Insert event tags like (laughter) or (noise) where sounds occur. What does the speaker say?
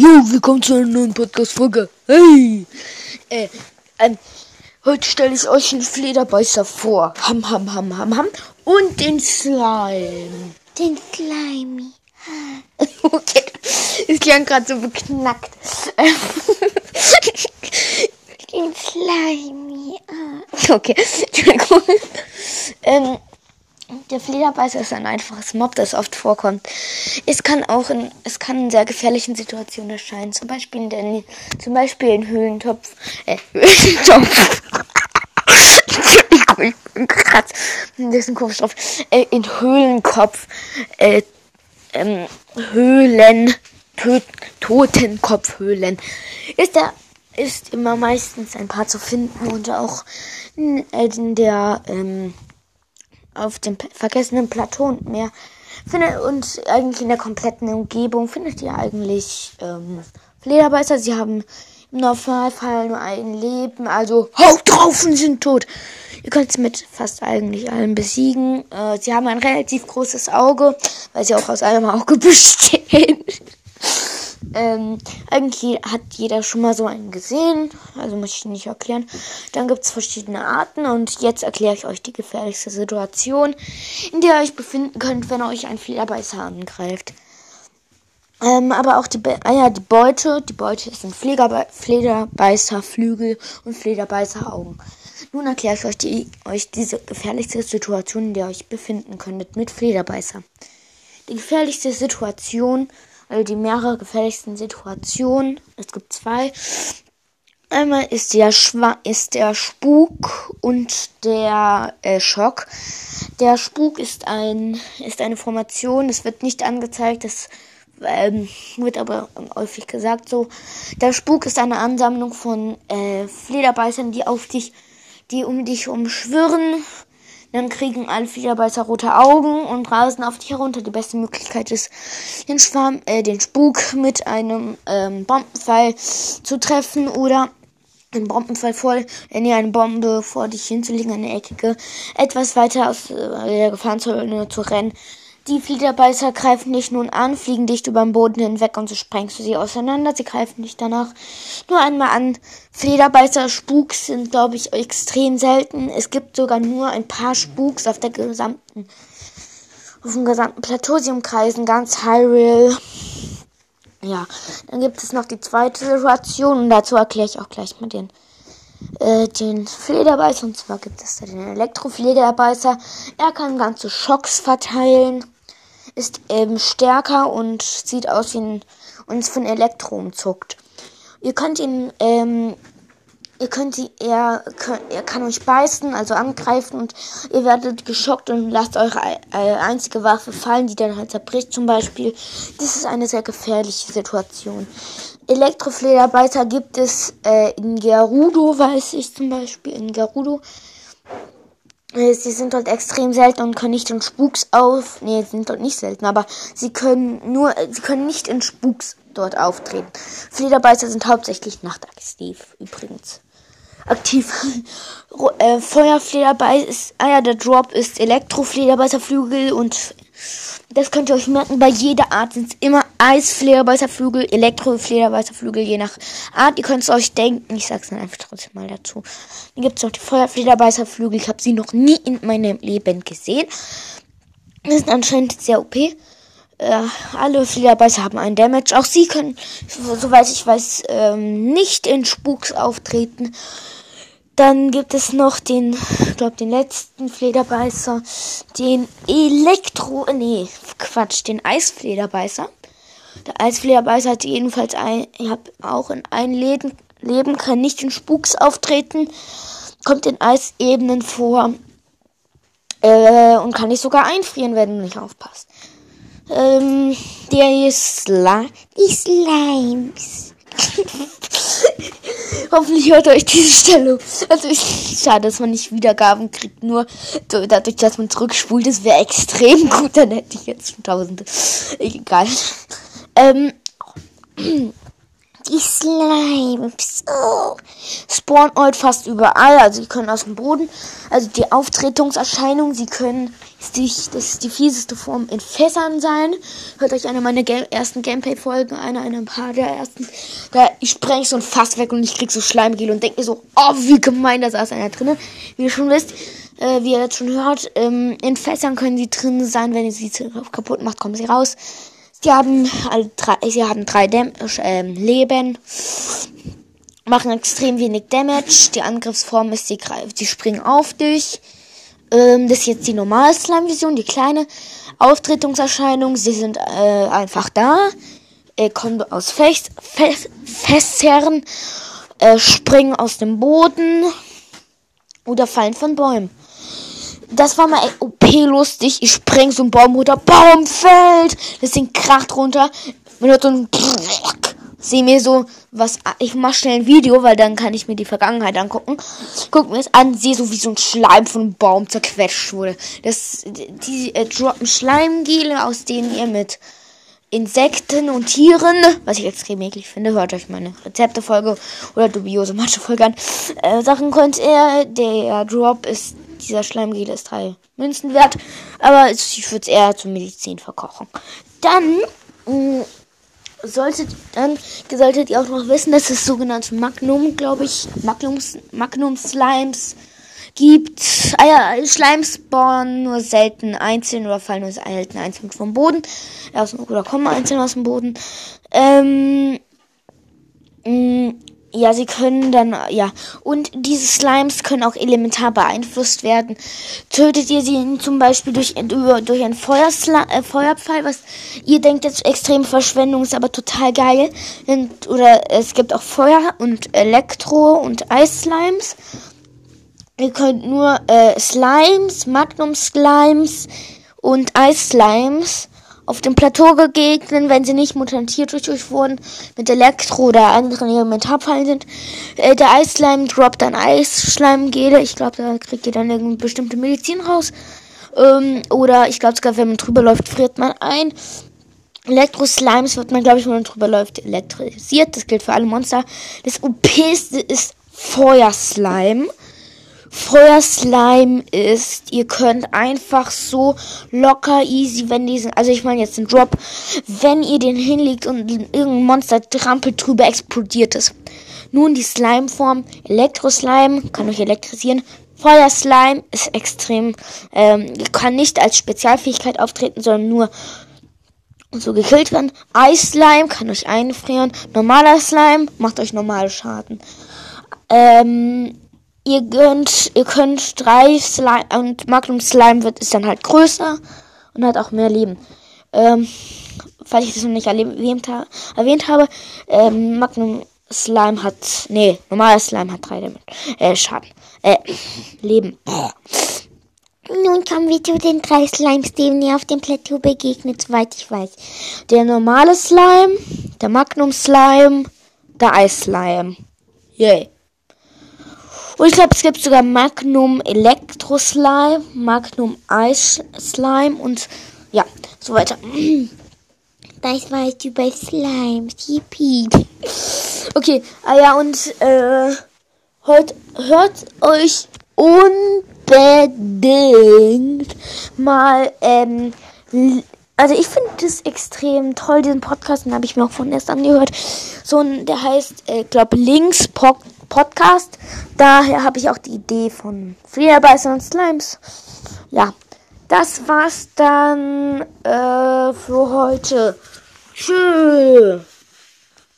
Jo, willkommen zu einer neuen Podcast-Folge. Hey! Äh, ähm, heute stelle ich euch einen Flederbeißer vor. Ham, ham, ham, ham, ham. Und den Slime. Den Slimy. (laughs) okay. Es klang gerade so beknackt. (laughs) Den Slimy. okay. (laughs) Entschuldigung. ähm, der Flederbeißer ist ein einfaches Mob, das oft vorkommt. Es kann auch in, es kann in sehr gefährlichen Situationen erscheinen. Zum Beispiel in der, zum Beispiel in Höhlentopf, äh, (laughs) Höhlentopf. ich bin kratz. Das ist ein komischer Stoff. Äh, in Höhlenkopf, äh, ähm, Höhlen, Tö Totenkopfhöhlen. Ist der, ist immer meistens ein paar zu finden und auch in, in der, ähm, auf dem vergessenen Plateau mehr. Findet, und eigentlich in der kompletten Umgebung findet ihr eigentlich ähm, Flederbeißer. Sie haben im Normalfall nur ein Leben, also haut drauf und sind tot. Ihr könnt sie mit fast eigentlich allen besiegen. Äh, sie haben ein relativ großes Auge, weil sie auch aus einem Auge (laughs) bestehen. Ähm, eigentlich hat jeder schon mal so einen gesehen, also muss ich nicht erklären. Dann gibt es verschiedene Arten und jetzt erkläre ich euch die gefährlichste Situation, in der ihr euch befinden könnt, wenn euch ein Flederbeißer angreift. Ähm, aber auch die, Be ah ja, die Beute, die Beute sind Flederbe Flederbeißerflügel und Flederbeißeraugen. Nun erkläre ich euch, die, euch diese gefährlichste Situation, in der ihr euch befinden könntet mit Flederbeißer. Die gefährlichste Situation also die mehrere gefährlichsten Situationen. Es gibt zwei. Einmal ist der, Schwa ist der Spuk und der äh, Schock. Der Spuk ist ein ist eine Formation. Es wird nicht angezeigt. Das ähm, wird aber häufig gesagt so. Der Spuk ist eine Ansammlung von äh, Flederbeißern, die auf dich, die um dich umschwirren dann kriegen alle Flederbeißer rote Augen und rasen auf dich herunter. Die beste Möglichkeit ist, den Schwarm, äh, den Spuk mit einem ähm, Bombenpfeil zu treffen oder einen Bombenpfeil voll, wenn ihr eine Bombe vor dich hinzulegen, eine eckige, etwas weiter aus äh, der Gefahrenzone zu rennen. Die Flederbeißer greifen dich nun an, fliegen dicht über den Boden hinweg und so sprengst du sie auseinander. Sie greifen dich danach nur einmal an. Flederbeißer Spuks sind, glaube ich, extrem selten. Es gibt sogar nur ein paar Spuks auf der gesamten, auf dem gesamten Plateau. Sie umkreisen ganz Hyrule. Ja, dann gibt es noch die zweite Situation und dazu erkläre ich auch gleich mal den äh, den Flederbeißer. Und zwar gibt es da den Elektroflederbeißer. Er kann ganze Schocks verteilen ist ähm, stärker und sieht aus wie ein, und ist von Elektro umzuckt. Ihr könnt ihn, ähm, ihr könnt sie, er, er kann euch beißen, also angreifen und ihr werdet geschockt und lasst eure äh, einzige Waffe fallen, die dann halt zerbricht zum Beispiel. Das ist eine sehr gefährliche Situation. Elektroflederbeißer gibt es äh, in Gerudo, weiß ich zum Beispiel, in Gerudo. Äh, sie sind dort extrem selten und können nicht in Spuks auf. Nee, sind dort nicht selten, aber sie können nur, äh, sie können nicht in Spuks dort auftreten. Flederbeißer sind hauptsächlich nachtaktiv, übrigens. Aktiv. (laughs) äh, Feuerflederbeißer, ah ja, der Drop ist Elektroflederbeißerflügel und das könnt ihr euch merken, bei jeder Art sind es immer Eisflederbeißerflügel, Elektroflederbeißerflügel, je nach Art. Ihr könnt es euch denken, ich sag's dann einfach trotzdem mal dazu. Dann gibt es noch die Feuerflederbeißerflügel, ich habe sie noch nie in meinem Leben gesehen. Das ist anscheinend sehr OP. Äh, alle Flederbeißer haben einen Damage. Auch sie können, soweit ich weiß, ähm, nicht in Spuks auftreten. Dann gibt es noch den, ich glaube, den letzten Flederbeißer, den Elektro, nee, Quatsch, den Eisflederbeißer. Der Eisflederbeißer hat jedenfalls ein, ich habe auch in einem Leben, Leben, kann nicht in Spuks auftreten, kommt in Eisebenen vor äh, und kann nicht sogar einfrieren, wenn du nicht aufpasst. Ähm, der Sli die Slimes. Hoffentlich hört euch diese Stelle. Also ich, schade, dass man nicht Wiedergaben kriegt. Nur dadurch, dass man zurückspult, das wäre extrem gut. Dann hätte ich jetzt schon tausende. Egal. Ähm, Die Slimes. Oh. spawnen heute fast überall. Also, sie können aus dem Boden. Also, die Auftretungserscheinung, sie können, ist die, das ist die fieseste Form in Fässern sein. Hört euch eine meiner Ga ersten Gameplay-Folgen, eine, eine, ein paar der ersten. Da ich spreng so ein Fass weg und ich krieg so Schleimgel und denke mir so, oh, wie gemein, da saß einer drinne. Wie ihr schon wisst, äh, wie ihr jetzt schon hört, ähm, in Fässern können sie drin sein. Wenn ihr sie kaputt macht, kommen sie raus. Sie haben alle drei, sie haben drei Dam äh, Leben, machen extrem wenig Damage. Die Angriffsform ist, sie, sie springen auf dich. Ähm, das ist jetzt die normale Slime-Vision, die kleine Auftretungserscheinung. Sie sind äh, einfach da, äh, kommen aus Fest, Fest, Fässern, äh, springen aus dem Boden oder fallen von Bäumen das war mal OP lustig. Ich spreng so einen Baum runter, Baum fällt, das Ding kracht runter. Man hört so ein Sehe mir so was, ich mach schnell ein Video, weil dann kann ich mir die Vergangenheit angucken. Guck mir das an, sehe so wie so ein Schleim von einem Baum zerquetscht wurde. Das, die äh, droppen Schleimgele, aus denen ihr mit Insekten und Tieren, was ich extrem eklig finde, hört euch meine Rezeptefolge oder dubiose Mathe-Folge an, äh, Sachen könnt ihr. Der Drop ist dieser Schleimgel ist drei Münzen wert. Aber ich würde es eher zur Medizin verkochen. Dann mh, mm, solltet, dann solltet ihr auch noch wissen, dass es sogenannte Magnum, glaube ich, Magnums, Magnum Slimes gibt. Ah ja, Slimes spawnen nur selten einzeln oder fallen nur selten einzeln vom Boden. Aus, oder kommen einzeln aus dem Boden. Ähm, mh, mm, ja, sie können dann, ja. Und diese Slimes können auch elementar beeinflusst werden. Tötet ihr sie zum Beispiel durch, durch einen Feuersla äh, Feuerpfeil, was ihr denkt jetzt extrem Verschwendung ist, aber total geil. Und, oder es gibt auch Feuer und Elektro und Eis-Slimes. Ihr könnt nur äh, Slimes, Magnum-Slimes und Eis-Slimes auf dem Plateau gegegnet, wenn sie nicht mutantiert durch euch wurden, mit Elektro oder anderen Elementarfallen sind. Äh, der Eisslime droppt dann Eisschleimgele. Ich glaube, da kriegt ihr dann irgendeine bestimmte Medizin raus. Ähm, oder ich glaube sogar, wenn man drüber läuft, friert man ein. Elektro-Slimes wird man, glaube ich, wenn man drüber läuft, elektrisiert. Das gilt für alle Monster. Das OPste ist Feuerslime. Feuerslime ist, ihr könnt einfach so locker easy, wenn diesen, also ich meine jetzt den Drop, wenn ihr den hinlegt und irgendein Monster trampelt drüber, explodiert es. Nun die Slime-Form, Elektroslime, kann euch elektrisieren. Feuerslime ist extrem, ähm, kann nicht als Spezialfähigkeit auftreten, sondern nur so gekillt werden. Eisslime kann euch einfrieren. Normaler Slime macht euch normale Schaden. Ähm, ihr könnt, ihr könnt drei Slime und Magnum Slime wird ist dann halt größer und hat auch mehr Leben. Ähm, falls ich das noch nicht erwähnt, erwähnt habe, ähm, Magnum Slime hat, nee, normaler Slime hat drei Damage, äh, Schaden, äh, Leben. Nun kommen wir zu den drei Slimes, denen ihr auf dem Plateau begegnet, soweit ich weiß. Der normale Slime, der Magnum Slime, der Eis Slime. Yay. Und ich glaube, es gibt sogar Magnum Elektro Slime, Magnum Eis Slime und ja, so weiter. Das weißt du bei Slime, Yippie. Okay, ah ja, und äh, heute hört euch unbedingt mal, ähm, also ich finde das extrem toll, diesen Podcast, den habe ich mir auch von erst angehört. So ein, der heißt, äh, glaube Links Podcast. Podcast. Daher habe ich auch die Idee von Flederbeißer und Slimes. Ja, das war's dann äh, für heute. Tschüss.